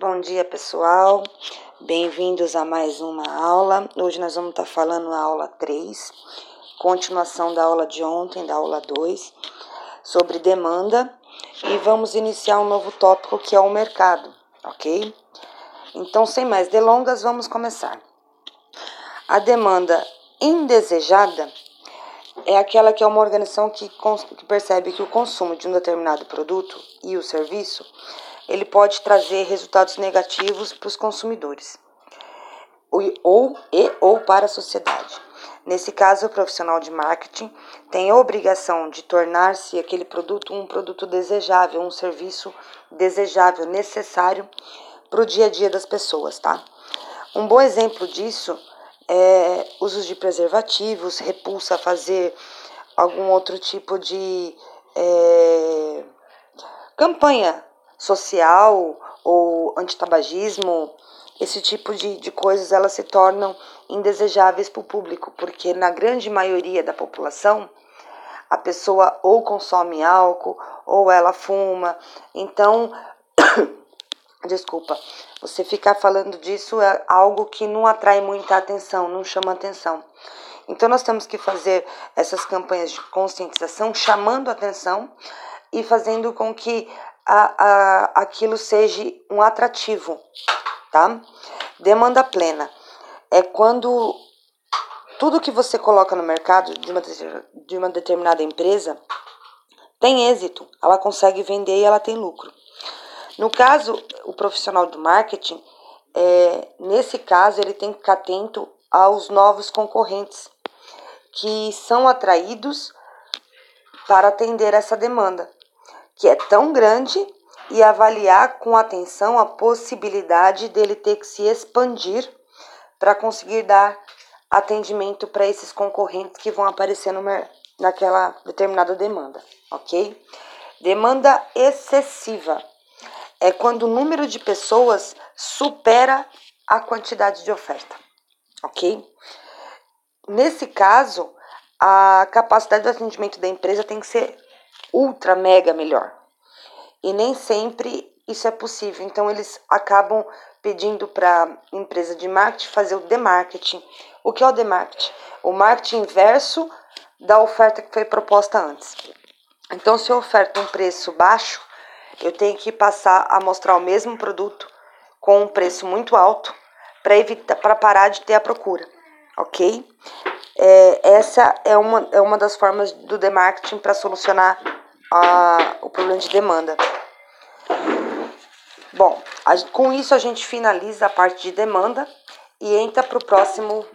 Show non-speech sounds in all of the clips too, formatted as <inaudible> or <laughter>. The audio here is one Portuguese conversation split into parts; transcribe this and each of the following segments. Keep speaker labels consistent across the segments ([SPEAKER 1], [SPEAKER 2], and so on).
[SPEAKER 1] Bom dia, pessoal. Bem-vindos a mais uma aula. Hoje nós vamos estar falando a aula 3, continuação da aula de ontem, da aula 2, sobre demanda, e vamos iniciar um novo tópico que é o mercado, ok? Então, sem mais delongas, vamos começar. A demanda indesejada é aquela que é uma organização que, que percebe que o consumo de um determinado produto e o serviço ele pode trazer resultados negativos para os consumidores ou e ou para a sociedade. Nesse caso, o profissional de marketing tem a obrigação de tornar-se aquele produto um produto desejável, um serviço desejável, necessário para o dia a dia das pessoas, tá? Um bom exemplo disso é usos de preservativos, repulsa a fazer algum outro tipo de é, campanha social ou antitabagismo, esse tipo de, de coisas elas se tornam indesejáveis para o público, porque na grande maioria da população a pessoa ou consome álcool ou ela fuma. Então, <coughs> desculpa, você ficar falando disso é algo que não atrai muita atenção, não chama atenção. Então, nós temos que fazer essas campanhas de conscientização chamando atenção e fazendo com que a, a, aquilo seja um atrativo, tá? Demanda plena é quando tudo que você coloca no mercado de uma, de uma determinada empresa tem êxito, ela consegue vender e ela tem lucro. No caso, o profissional do marketing, é, nesse caso, ele tem que ficar atento aos novos concorrentes que são atraídos para atender essa demanda que é tão grande e avaliar com atenção a possibilidade dele ter que se expandir para conseguir dar atendimento para esses concorrentes que vão aparecer no, naquela determinada demanda, ok? Demanda excessiva é quando o número de pessoas supera a quantidade de oferta, ok? Nesse caso, a capacidade de atendimento da empresa tem que ser ultra mega melhor. E nem sempre isso é possível. Então eles acabam pedindo para a empresa de marketing fazer o demarketing. O que é o demarketing? O marketing inverso da oferta que foi proposta antes. Então, se eu oferto um preço baixo, eu tenho que passar a mostrar o mesmo produto com um preço muito alto para evitar para parar de ter a procura, ok? É, essa é uma, é uma das formas do demarketing para solucionar a, o problema de demanda. Bom, a, com isso a gente finaliza a parte de demanda e entra para o próximo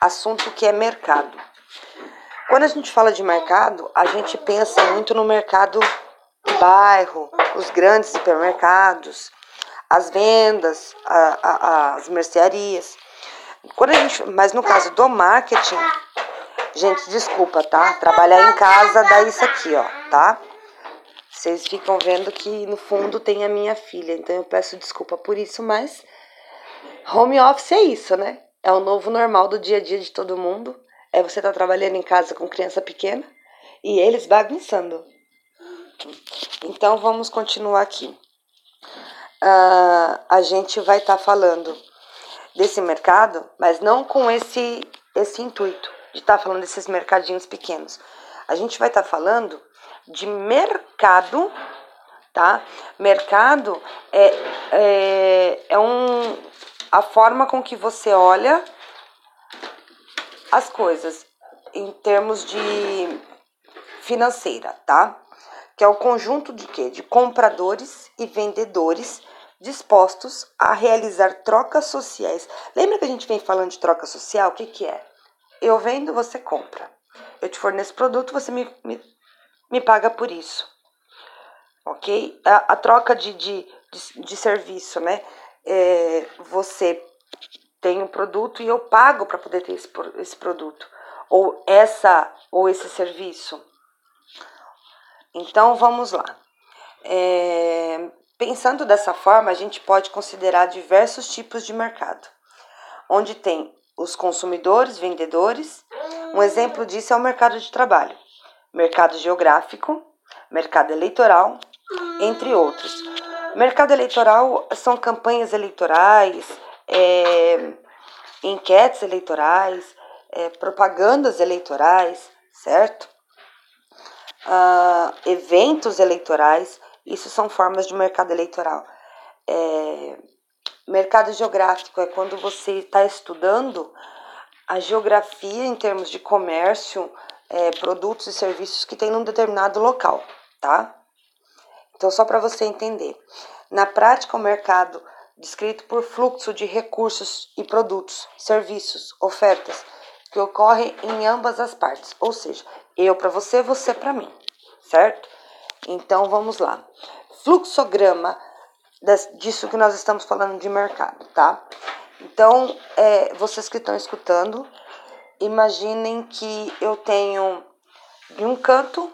[SPEAKER 1] assunto que é mercado. Quando a gente fala de mercado, a gente pensa muito no mercado do bairro, os grandes supermercados, as vendas, a, a, as mercearias. Quando a gente, mas no caso do marketing, Gente, desculpa, tá? Trabalhar em casa dá isso aqui, ó, tá? Vocês ficam vendo que no fundo tem a minha filha, então eu peço desculpa por isso, mas home office é isso, né? É o novo normal do dia a dia de todo mundo. É você tá trabalhando em casa com criança pequena e eles bagunçando. Então vamos continuar aqui. Uh, a gente vai estar tá falando desse mercado, mas não com esse, esse intuito de estar tá falando desses mercadinhos pequenos. A gente vai estar tá falando de mercado, tá? Mercado é, é, é um, a forma com que você olha as coisas em termos de financeira, tá? Que é o conjunto de quê? De compradores e vendedores dispostos a realizar trocas sociais. Lembra que a gente vem falando de troca social? O que, que é? Eu vendo, você compra. Eu te forneço produto, você me, me, me paga por isso. Ok? A, a troca de, de, de, de, serviço, né? É, você tem um produto e eu pago para poder ter esse, esse produto. Ou essa ou esse serviço. Então vamos lá. É, pensando dessa forma, a gente pode considerar diversos tipos de mercado, onde tem os consumidores, vendedores. Um exemplo disso é o mercado de trabalho, mercado geográfico, mercado eleitoral, entre outros. Mercado eleitoral são campanhas eleitorais, é, enquetes eleitorais, é, propagandas eleitorais, certo? Uh, eventos eleitorais, isso são formas de mercado eleitoral. É, mercado geográfico é quando você está estudando a geografia em termos de comércio, é, produtos e serviços que tem num determinado local, tá? Então, só para você entender. Na prática, o mercado descrito por fluxo de recursos e produtos, serviços, ofertas que ocorrem em ambas as partes, ou seja, eu para você, você para mim, certo? Então vamos lá. Fluxograma disso que nós estamos falando de mercado, tá? Então, é, vocês que estão escutando, imaginem que eu tenho em um canto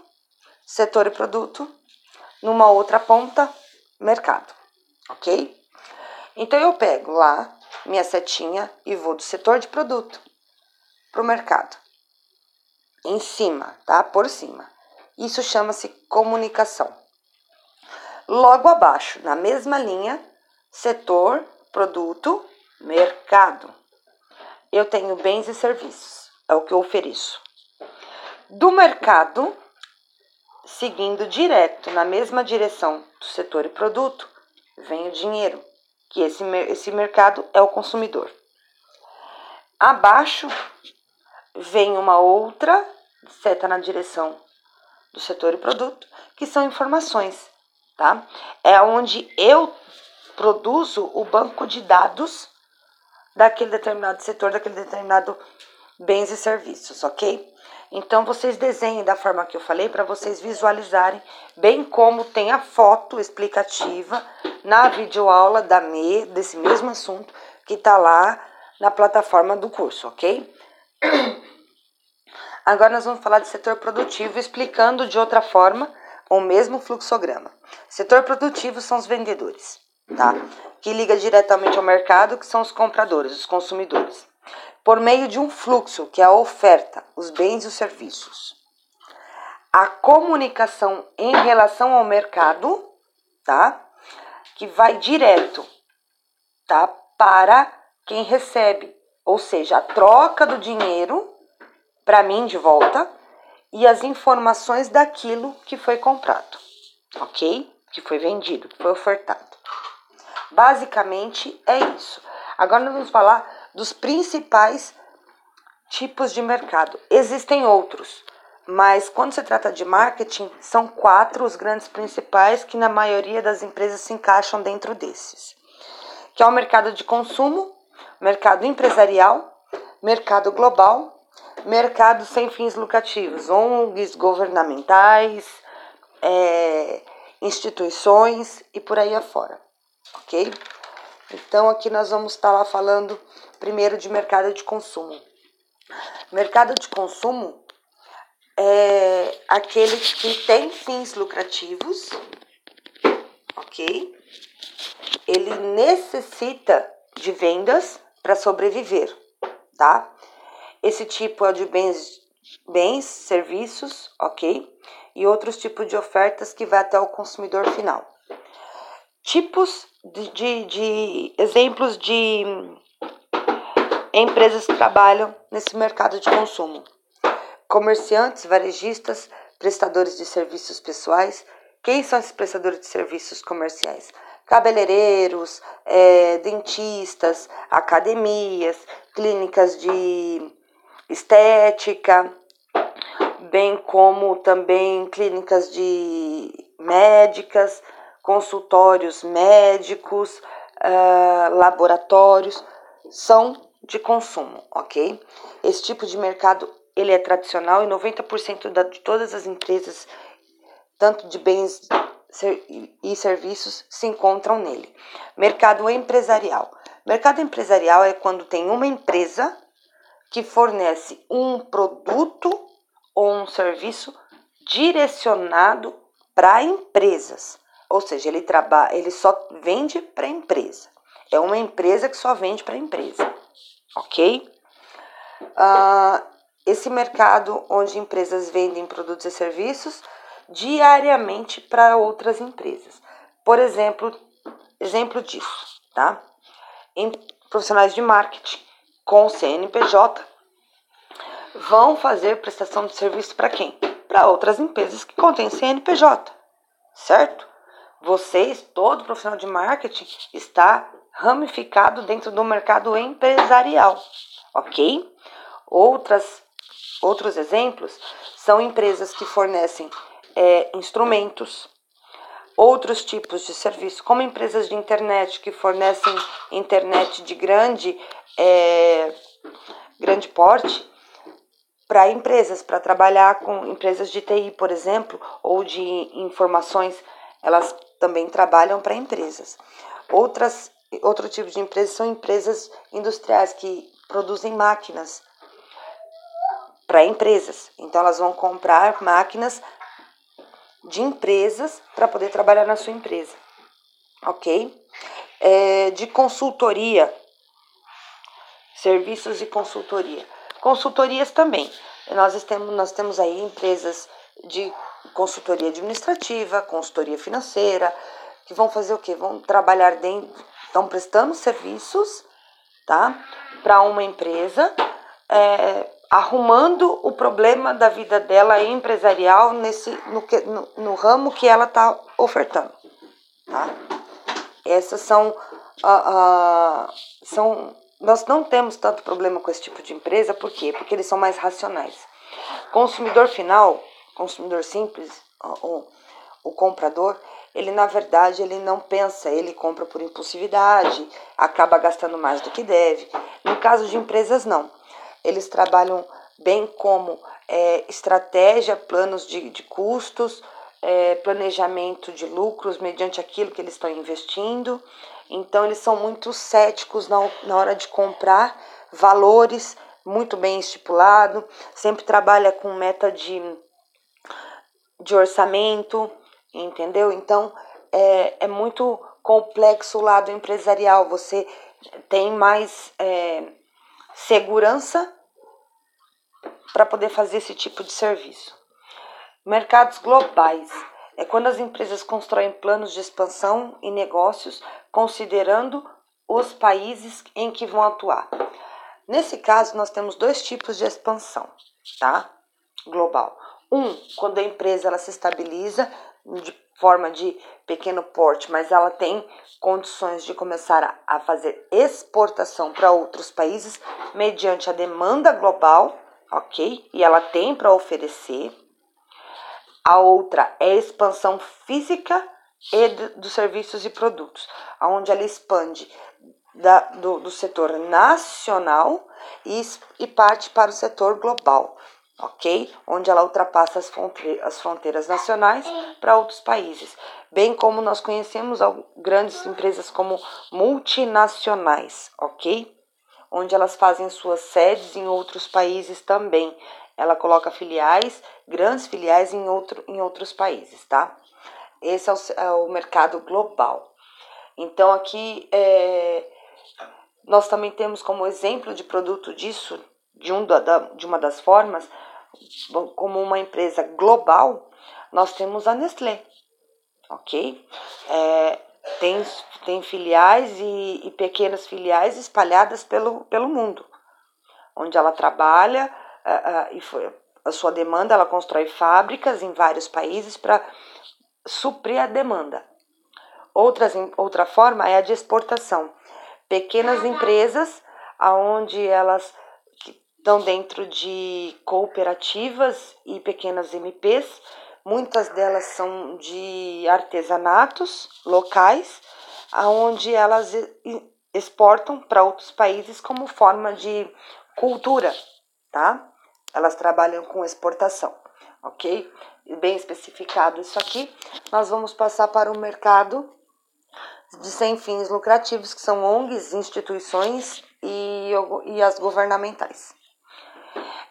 [SPEAKER 1] setor e produto, numa outra ponta mercado, ok? Então eu pego lá minha setinha e vou do setor de produto para o mercado, em cima, tá? Por cima. Isso chama-se comunicação. Logo abaixo, na mesma linha, setor, produto, mercado. Eu tenho bens e serviços, é o que eu ofereço. Do mercado, seguindo direto na mesma direção do setor e produto, vem o dinheiro, que esse, esse mercado é o consumidor. Abaixo vem uma outra seta na direção do setor e produto, que são informações, tá? É onde eu produzo o banco de dados daquele determinado setor, daquele determinado bens e serviços, ok? Então vocês desenhem da forma que eu falei para vocês visualizarem, bem como tem a foto explicativa na videoaula da ME desse mesmo assunto que está lá na plataforma do curso, ok? <clears throat> Agora nós vamos falar de setor produtivo, explicando de outra forma o mesmo fluxograma. Setor produtivo são os vendedores, tá? Que liga diretamente ao mercado, que são os compradores, os consumidores por meio de um fluxo, que é a oferta, os bens e os serviços. A comunicação em relação ao mercado, tá? Que vai direto, tá? Para quem recebe, ou seja, a troca do dinheiro para mim de volta e as informações daquilo que foi comprado, ok? Que foi vendido, que foi ofertado. Basicamente é isso. Agora nós vamos falar dos principais tipos de mercado. Existem outros, mas quando se trata de marketing, são quatro os grandes principais que na maioria das empresas se encaixam dentro desses. Que é o mercado de consumo, mercado empresarial, mercado global, mercado sem fins lucrativos, ONGs, governamentais, é, instituições e por aí afora, ok? Então aqui nós vamos estar lá falando primeiro de mercado de consumo. Mercado de consumo é aquele que tem fins lucrativos, ok? Ele necessita de vendas para sobreviver, tá? Esse tipo é de bens, bens, serviços, ok? E outros tipos de ofertas que vai até o consumidor final. Tipos de, de, de exemplos de empresas que trabalham nesse mercado de consumo. Comerciantes, varejistas, prestadores de serviços pessoais. Quem são esses prestadores de serviços comerciais? Cabeleireiros, é, dentistas, academias, clínicas de estética, bem como também clínicas de médicas, consultórios médicos, uh, laboratórios, são de consumo, ok? Esse tipo de mercado ele é tradicional e 90% da, de todas as empresas, tanto de bens e serviços, se encontram nele. Mercado empresarial. Mercado empresarial é quando tem uma empresa que fornece um produto ou um serviço direcionado para empresas. Ou seja, ele trabalha, ele só vende para empresa. É uma empresa que só vende para empresa, ok? Uh, esse mercado onde empresas vendem produtos e serviços diariamente para outras empresas. Por exemplo, exemplo disso, tá? Em profissionais de marketing com CNPJ vão fazer prestação de serviço para quem? Para outras empresas que contêm CNPJ, certo? Vocês, todo profissional de marketing, está ramificado dentro do mercado empresarial, ok? Outras, outros exemplos são empresas que fornecem é, instrumentos, outros tipos de serviço, como empresas de internet que fornecem internet de grande, é, grande porte para empresas, para trabalhar com empresas de TI, por exemplo, ou de informações, elas também trabalham para empresas. Outras, outro tipo de empresas são empresas industriais que produzem máquinas para empresas. Então, elas vão comprar máquinas de empresas para poder trabalhar na sua empresa, ok? É, de consultoria, serviços de consultoria. Consultorias também. Nós temos, nós temos aí empresas de consultoria administrativa, consultoria financeira, que vão fazer o quê? Vão trabalhar dentro, estão prestando serviços, tá? Para uma empresa, é, arrumando o problema da vida dela empresarial nesse no, no, no ramo que ela está ofertando, tá? Essas são, uh, uh, são nós não temos tanto problema com esse tipo de empresa, por quê? Porque eles são mais racionais. Consumidor final, consumidor simples, o, o comprador, ele na verdade ele não pensa, ele compra por impulsividade, acaba gastando mais do que deve. No caso de empresas, não eles trabalham bem como é, estratégia, planos de, de custos, é, planejamento de lucros mediante aquilo que eles estão investindo. Então, eles são muito céticos na, na hora de comprar valores muito bem estipulado, sempre trabalha com meta de, de orçamento, entendeu? Então, é, é muito complexo o lado empresarial. Você tem mais é, segurança para poder fazer esse tipo de serviço. Mercados globais é quando as empresas constroem planos de expansão e negócios considerando os países em que vão atuar. Nesse caso, nós temos dois tipos de expansão, tá? Global. Um, quando a empresa ela se estabiliza de forma de pequeno porte, mas ela tem condições de começar a fazer exportação para outros países mediante a demanda global ok? E ela tem para oferecer. A outra é a expansão física e dos serviços e produtos, onde ela expande da, do, do setor nacional e, e parte para o setor global, ok? Onde ela ultrapassa as, fronte as fronteiras nacionais para outros países, bem como nós conhecemos grandes empresas como multinacionais, ok? onde elas fazem suas sedes em outros países também. Ela coloca filiais, grandes filiais em, outro, em outros países, tá? Esse é o, é o mercado global. Então, aqui é, nós também temos como exemplo de produto disso, de, um da, de uma das formas, como uma empresa global, nós temos a Nestlé, ok? É, tem, tem filiais e, e pequenas filiais espalhadas pelo, pelo mundo, onde ela trabalha e foi, a sua demanda, ela constrói fábricas em vários países para suprir a demanda. Outras, outra forma é a de exportação. Pequenas empresas, aonde elas estão dentro de cooperativas e pequenas MPs, Muitas delas são de artesanatos locais, aonde elas exportam para outros países como forma de cultura, tá? Elas trabalham com exportação, ok? Bem especificado isso aqui. Nós vamos passar para o mercado de sem fins lucrativos, que são ONGs, instituições e, e as governamentais.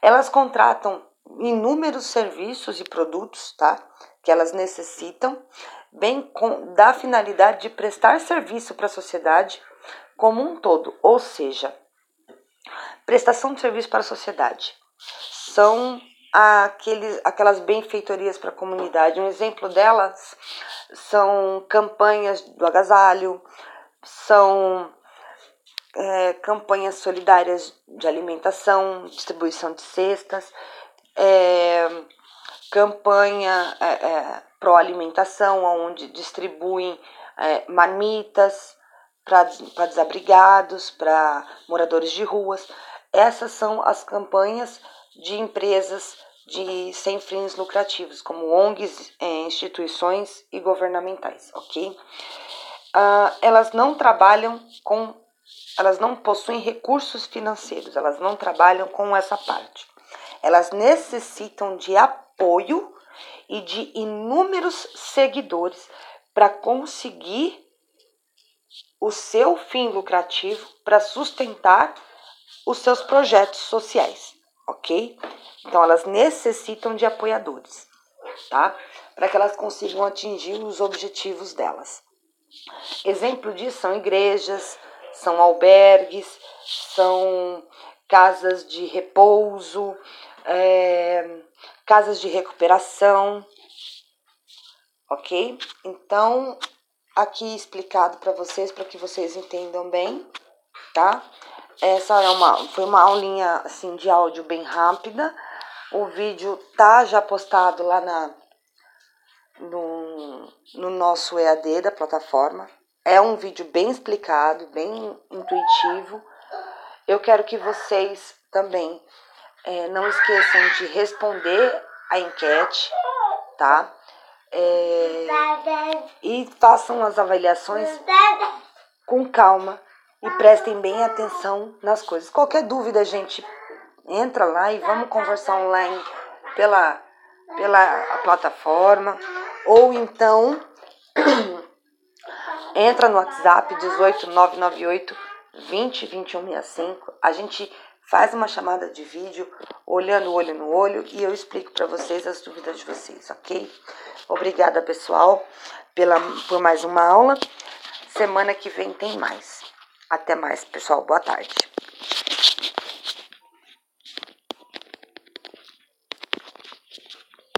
[SPEAKER 1] Elas contratam inúmeros serviços e produtos, tá? Que elas necessitam, bem com da finalidade de prestar serviço para a sociedade como um todo, ou seja, prestação de serviço para a sociedade. São aqueles, aquelas benfeitorias para a comunidade. Um exemplo delas são campanhas do agasalho, são é, campanhas solidárias de alimentação, distribuição de cestas, é, campanha é, é pro alimentação, onde distribuem marmitas para desabrigados, para moradores de ruas. Essas são as campanhas de empresas de sem fins lucrativos, como ONGs, instituições e governamentais, ok? Uh, elas não trabalham com, elas não possuem recursos financeiros, elas não trabalham com essa parte. Elas necessitam de apoio e de inúmeros seguidores para conseguir o seu fim lucrativo, para sustentar os seus projetos sociais ok? Então elas necessitam de apoiadores, tá? Para que elas consigam atingir os objetivos delas. Exemplo disso são igrejas, são albergues, são casas de repouso, é, casas de recuperação, ok? Então, aqui explicado para vocês, para que vocês entendam bem, tá? Essa é uma, foi uma aulinha assim de áudio bem rápida. O vídeo tá já postado lá na no, no nosso EAD da plataforma. É um vídeo bem explicado, bem intuitivo. Eu quero que vocês também é, não esqueçam de responder a enquete, tá? É, e façam as avaliações com calma e prestem bem atenção nas coisas. Qualquer dúvida, gente, entra lá e vamos conversar online pela, pela plataforma ou então <clears throat> entra no WhatsApp 18998 20 2165. A gente faz uma chamada de vídeo olhando olho no olho e eu explico para vocês as dúvidas de vocês, ok? Obrigada, pessoal, pela, por mais uma aula. Semana que vem tem mais. Até mais, pessoal. Boa tarde.